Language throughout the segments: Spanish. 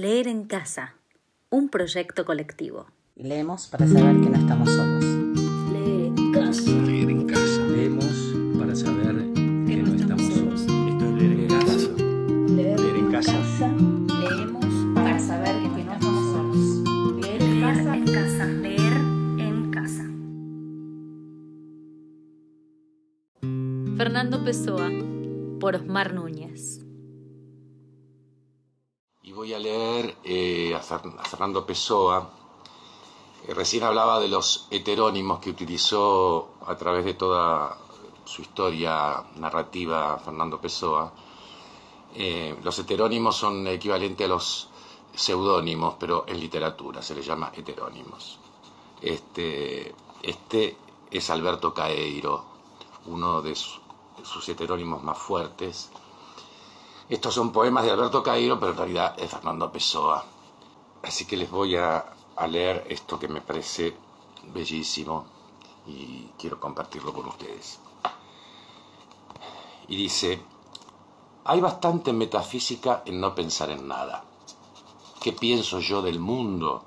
Leer en casa, un proyecto colectivo. Leemos para saber que no estamos solos. Leer en casa. Leer en casa. Leemos para saber que no estamos solos. Esto es leer en casa. Leer, en casa. Leemos para saber que no estamos solos. Leer en Leer casa. en casa. Leer en casa. Fernando Pessoa, por Osmar Núñez. Y voy a leer eh, a, Fer- a Fernando Pessoa. Eh, recién hablaba de los heterónimos que utilizó a través de toda su historia narrativa Fernando Pessoa. Eh, los heterónimos son equivalentes a los seudónimos, pero en literatura se les llama heterónimos. Este, este es Alberto Caeiro, uno de sus heterónimos más fuertes. Estos son poemas de Alberto Cairo, pero en realidad es Fernando Pessoa. Así que les voy a, leer esto que me parece bellísimo y quiero compartirlo con ustedes. Y dice, hay bastante metafísica en no pensar en nada. ¿Qué pienso yo del mundo?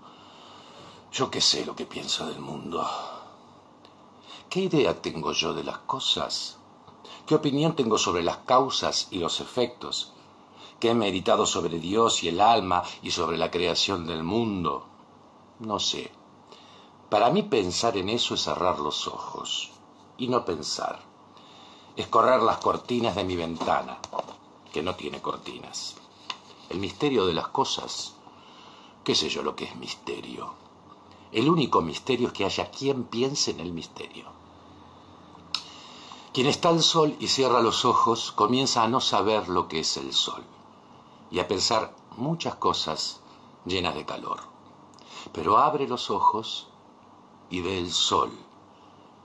Yo qué sé lo que pienso del mundo. ¿Qué idea tengo yo de las cosas? ¿Qué opinión tengo sobre las causas y los efectos? ¿Qué he meditado sobre Dios y el alma y sobre la creación del mundo? No sé. Para mí pensar en eso es cerrar los ojos y no pensar. Es correr las cortinas de mi ventana, que no tiene cortinas. El misterio de las cosas. ¿Qué sé yo lo que es misterio? El único misterio es que haya quien piense en el misterio. Quien está al sol y cierra los ojos comienza a no saber lo que es el sol y a pensar muchas cosas llenas de calor. Pero abre los ojos y ve el sol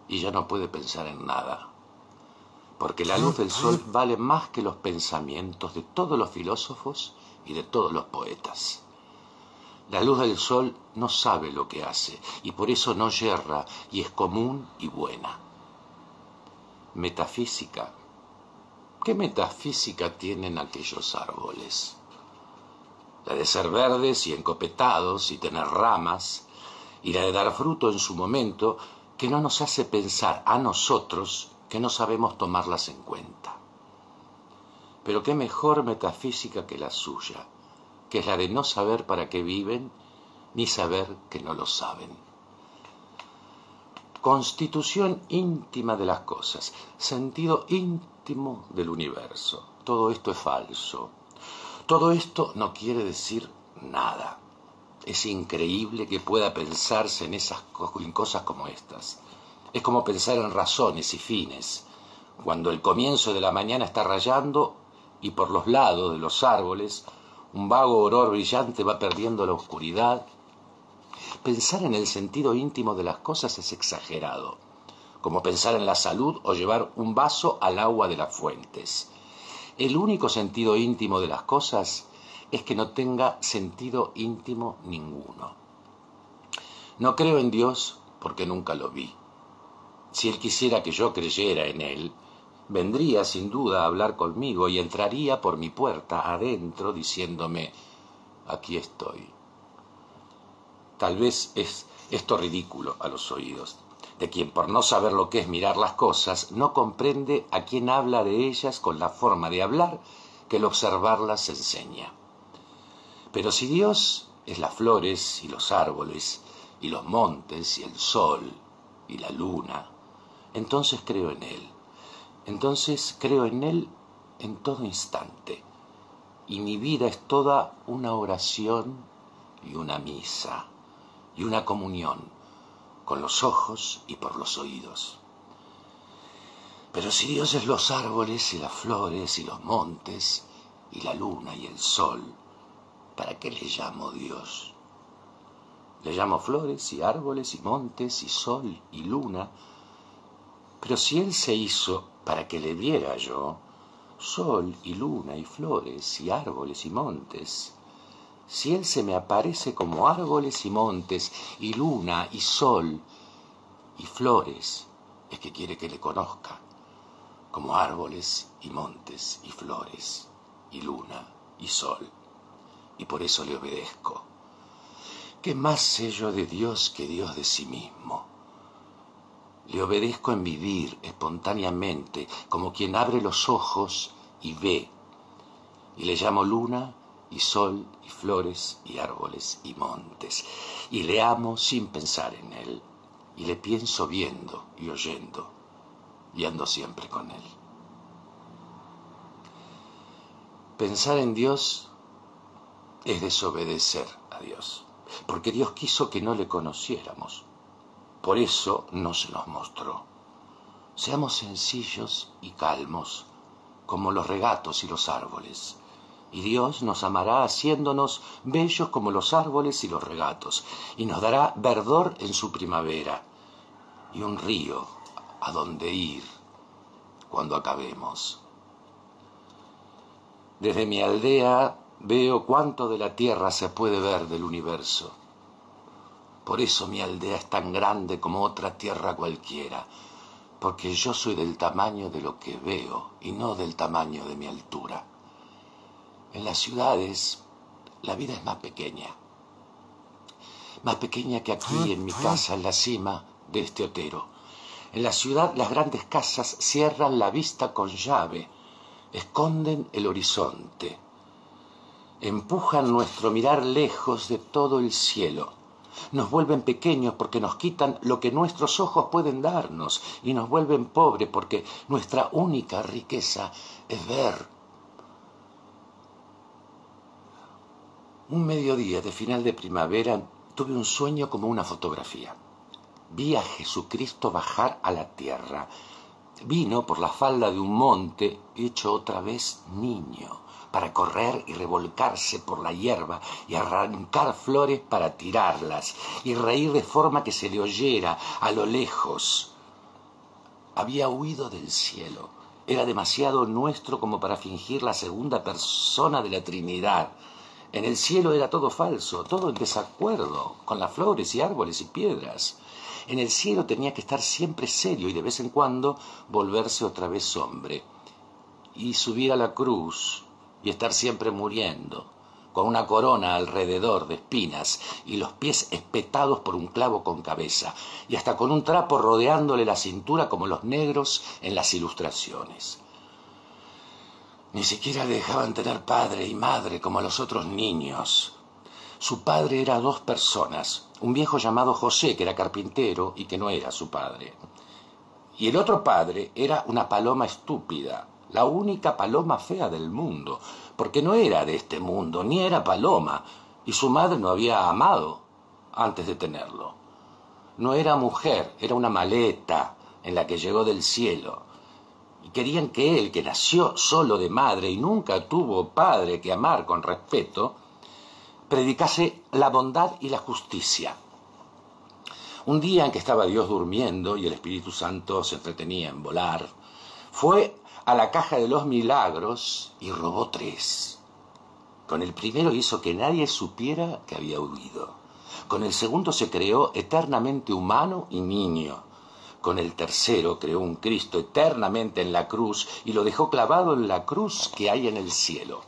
y ya no puede pensar en nada. Porque la luz del sol vale más que los pensamientos de todos los filósofos y de todos los poetas. La luz del sol no sabe lo que hace y por eso no yerra y es común y buena. Metafísica. ¿Qué metafísica tienen aquellos árboles? La de ser verdes y encopetados y tener ramas, y la de dar fruto en su momento, que no nos hace pensar a nosotros que no sabemos tomarlas en cuenta. Pero qué mejor metafísica que la suya, que es la de no saber para qué viven, ni saber que no lo saben. Constitución íntima de las cosas, sentido íntimo del universo. Todo esto es falso. Todo esto no quiere decir nada. Es increíble que pueda pensarse en esas cosas como estas. Es como pensar en razones y fines. Cuando el comienzo de la mañana está rayando y por los lados de los árboles un vago olor brillante va perdiendo la oscuridad Pensar en el sentido íntimo de las cosas es exagerado, como pensar en la salud o llevar un vaso al agua de las fuentes. El único sentido íntimo de las cosas es que no tenga sentido íntimo ninguno. No creo en Dios porque nunca lo vi. Si Él quisiera que yo creyera en Él, vendría sin duda a hablar conmigo y entraría por mi puerta adentro diciéndome, aquí estoy. Tal vez es esto ridículo a los oídos, de quien por no saber lo que es mirar las cosas, no comprende a quien habla de ellas con la forma de hablar que el observarlas enseña. Pero si Dios es las flores y los árboles, y los montes y el sol y la luna, entonces creo en Él. Entonces creo en Él en todo instante. Y mi vida es toda una oración y una misa y una comunión con los ojos y por los oídos. Pero si Dios es los árboles y las flores y los montes y la luna y el sol, ¿para qué le llamo Dios? Le llamo flores y árboles y montes y sol y luna, pero si Él se hizo para que le diera yo sol y luna y flores y árboles y montes, si Él se me aparece como árboles y montes y luna y sol y flores, es que quiere que le conozca como árboles y montes y flores y luna y sol y por eso le obedezco. ¿Qué más sé yo de Dios que Dios de sí mismo? Le obedezco en vivir espontáneamente, como quien abre los ojos y ve. Y le llamo luna y sol y flores y árboles y montes. Y le amo sin pensar en él. Y le pienso viendo y oyendo y ando siempre con él. Pensar en Dios es desobedecer a Dios, porque Dios quiso que no le conociéramos. Por eso no se nos mostró. Seamos sencillos y calmos, como los regatos y los árboles. Y Dios nos amará haciéndonos bellos como los árboles y los regatos, y nos dará verdor en su primavera, y un río a donde ir cuando acabemos. Desde mi aldea veo cuánto de la tierra se puede ver del universo. Por eso mi aldea es tan grande como otra tierra cualquiera, porque yo soy del tamaño de lo que veo y no del tamaño de mi altura. En las ciudades la vida es más pequeña, más pequeña que aquí en mi casa en la cima de este otero. En la ciudad las grandes casas cierran la vista con llave esconden el horizonte, empujan nuestro mirar lejos de todo el cielo, nos vuelven pequeños porque nos quitan lo que nuestros ojos pueden darnos y nos vuelven pobres porque nuestra única riqueza es ver. Un mediodía de final de primavera tuve un sueño como una fotografía. Vi a Jesucristo bajar a la tierra Vino por la falda de un monte hecho otra vez niño, para correr y revolcarse por la hierba y arrancar flores para tirarlas y reír de forma que se le oyera a lo lejos. Había huido del cielo. Era demasiado nuestro como para fingir la segunda persona de la Trinidad. En el cielo era todo falso, todo en desacuerdo con las flores y árboles y piedras. En el cielo tenía que estar siempre serio y de vez en cuando volverse otra vez hombre. Y subir a la cruz y estar siempre muriendo, con una corona alrededor de espinas y los pies espetados por un clavo con cabeza, y hasta con un trapo rodeándole la cintura como los negros en las ilustraciones. Ni siquiera le dejaban tener padre y madre como a los otros niños. Su padre era dos personas, un viejo llamado José, que era carpintero y que no era su padre. Y el otro padre era una paloma estúpida, la única paloma fea del mundo, porque no era de este mundo, ni era paloma, y su madre no había amado antes de tenerlo. No era mujer, era una maleta en la que llegó del cielo. Querían que él, que nació solo de madre y nunca tuvo padre que amar con respeto, predicase la bondad y la justicia. Un día en que estaba Dios durmiendo y el Espíritu Santo se entretenía en volar, fue a la caja de los milagros y robó tres. Con el primero hizo que nadie supiera que había huido. Con el segundo se creó eternamente humano y niño. Con el tercero creó un Cristo eternamente en la cruz y lo dejó clavado en la cruz que hay en el cielo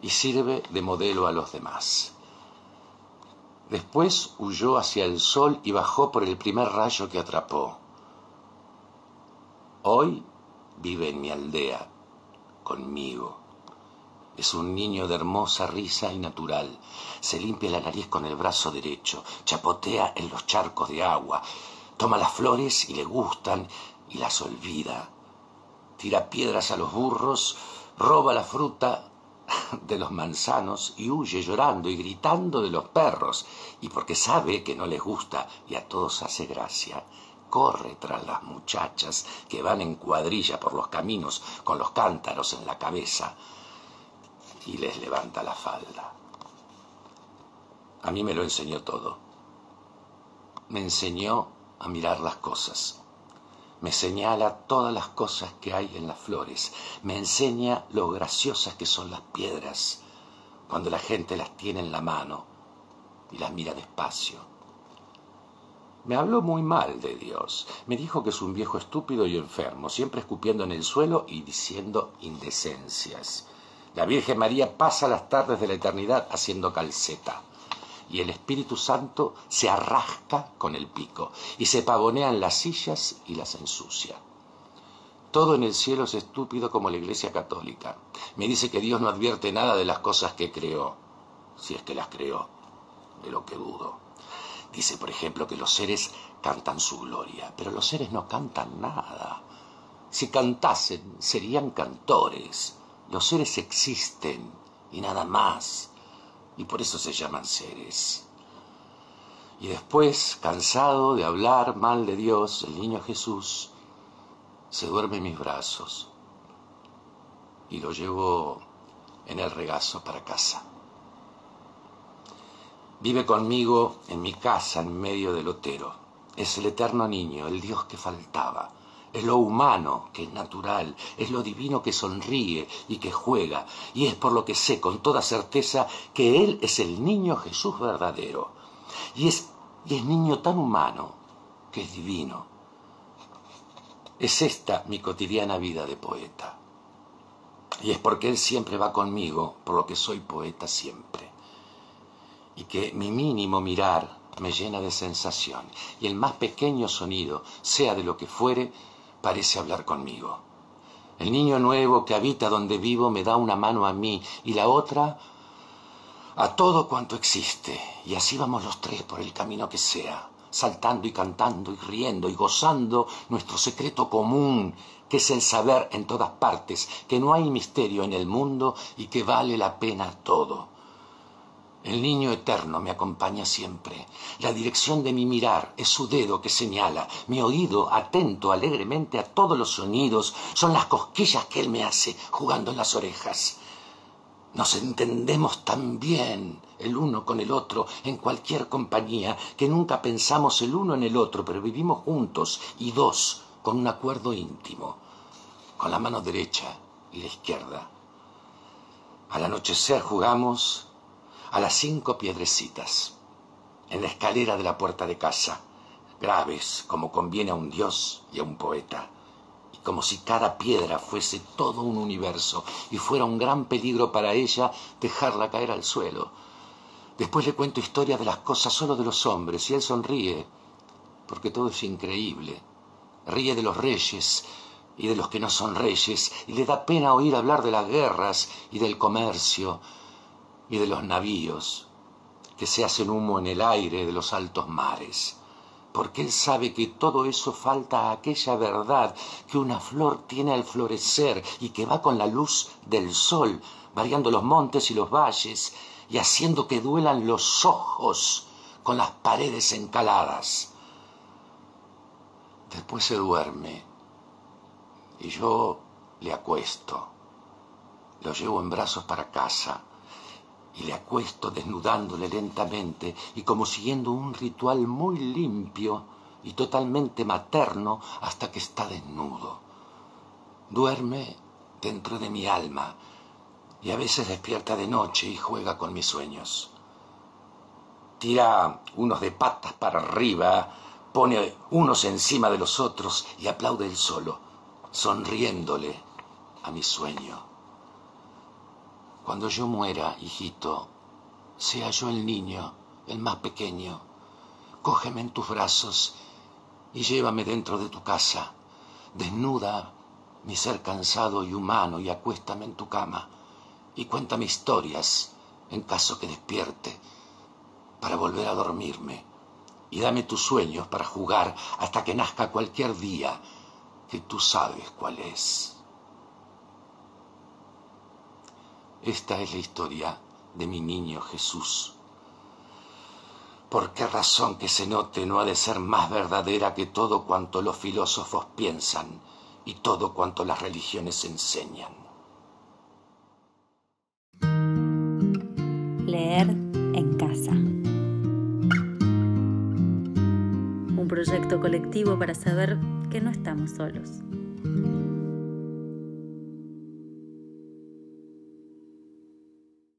y sirve de modelo a los demás. Después huyó hacia el sol y bajó por el primer rayo que atrapó. Hoy vive en mi aldea, conmigo. Es un niño de hermosa risa y natural. Se limpia la nariz con el brazo derecho, chapotea en los charcos de agua, toma las flores y le gustan y las olvida. Tira piedras a los burros, roba la fruta de los manzanos y huye llorando y gritando de los perros, y porque sabe que no les gusta y a todos hace gracia, corre tras las muchachas que van en cuadrilla por los caminos con los cántaros en la cabeza y les levanta la falda. A mí me lo enseñó todo. Me enseñó a mirar las cosas me señala todas las cosas que hay en las flores, me enseña lo graciosas que son las piedras cuando la gente las tiene en la mano y las mira despacio. Me habló muy mal de Dios, me dijo que es un viejo estúpido y enfermo, siempre escupiendo en el suelo y diciendo indecencias. La Virgen María pasa las tardes de la eternidad haciendo calceta. Y el Espíritu Santo se arrasca con el pico y se pavonean las sillas y las ensucia. Todo en el cielo es estúpido como la Iglesia Católica. Me dice que Dios no advierte nada de las cosas que creó, si es que las creó, de lo que dudo. Dice, por ejemplo, que los seres cantan su gloria, pero los seres no cantan nada. Si cantasen, serían cantores. Los seres existen y nada más, y por eso se llaman seres. Y después, cansado de hablar mal de Dios, el niño Jesús se duerme en mis brazos y lo llevo en el regazo para casa. Vive conmigo en mi casa en medio del lotero. Es el eterno niño, el Dios que faltaba. Es lo humano que es natural, es lo divino que sonríe y que juega, y es por lo que sé con toda certeza que Él es el niño Jesús verdadero. Y es, y es niño tan humano que es divino es esta mi cotidiana vida de poeta. Y es porque Él siempre va conmigo, por lo que soy poeta siempre. Y que mi mínimo mirar me llena de sensación, y el más pequeño sonido, sea de lo que fuere, parece hablar conmigo. El niño nuevo que habita donde vivo me da una mano a mí y la otra a todo cuanto existe, y así vamos los tres por el camino que sea saltando y cantando y riendo y gozando nuestro secreto común, que es el saber en todas partes, que no hay misterio en el mundo y que vale la pena todo. El niño eterno me acompaña siempre. La dirección de mi mirar es su dedo que señala. Mi oído, atento alegremente a todos los sonidos, son las cosquillas que él me hace jugando en las orejas. Nos entendemos tan bien el uno con el otro en cualquier compañía que nunca pensamos el uno en el otro, pero vivimos juntos y dos con un acuerdo íntimo, con la mano derecha y la izquierda. Al anochecer jugamos a las cinco piedrecitas en la escalera de la puerta de casa, graves como conviene a un dios y a un poeta como si cada piedra fuese todo un universo y fuera un gran peligro para ella dejarla caer al suelo. Después le cuento historias de las cosas solo de los hombres y él sonríe, porque todo es increíble. Ríe de los reyes y de los que no son reyes y le da pena oír hablar de las guerras y del comercio y de los navíos que se hacen humo en el aire de los altos mares porque él sabe que todo eso falta a aquella verdad que una flor tiene al florecer y que va con la luz del sol, variando los montes y los valles y haciendo que duelan los ojos con las paredes encaladas. Después se duerme y yo le acuesto, lo llevo en brazos para casa y le acuesto desnudándole lentamente y como siguiendo un ritual muy limpio y totalmente materno hasta que está desnudo. Duerme dentro de mi alma y a veces despierta de noche y juega con mis sueños. Tira unos de patas para arriba, pone unos encima de los otros y aplaude él solo, sonriéndole a mi sueño. Cuando yo muera, hijito, sea yo el niño, el más pequeño, cógeme en tus brazos y llévame dentro de tu casa. Desnuda mi ser cansado y humano y acuéstame en tu cama y cuéntame historias en caso que despierte para volver a dormirme y dame tus sueños para jugar hasta que nazca cualquier día que tú sabes cuál es. Esta es la historia de mi niño Jesús. ¿Por qué razón que se note no ha de ser más verdadera que todo cuanto los filósofos piensan y todo cuanto las religiones enseñan? Leer en casa. Un proyecto colectivo para saber que no estamos solos.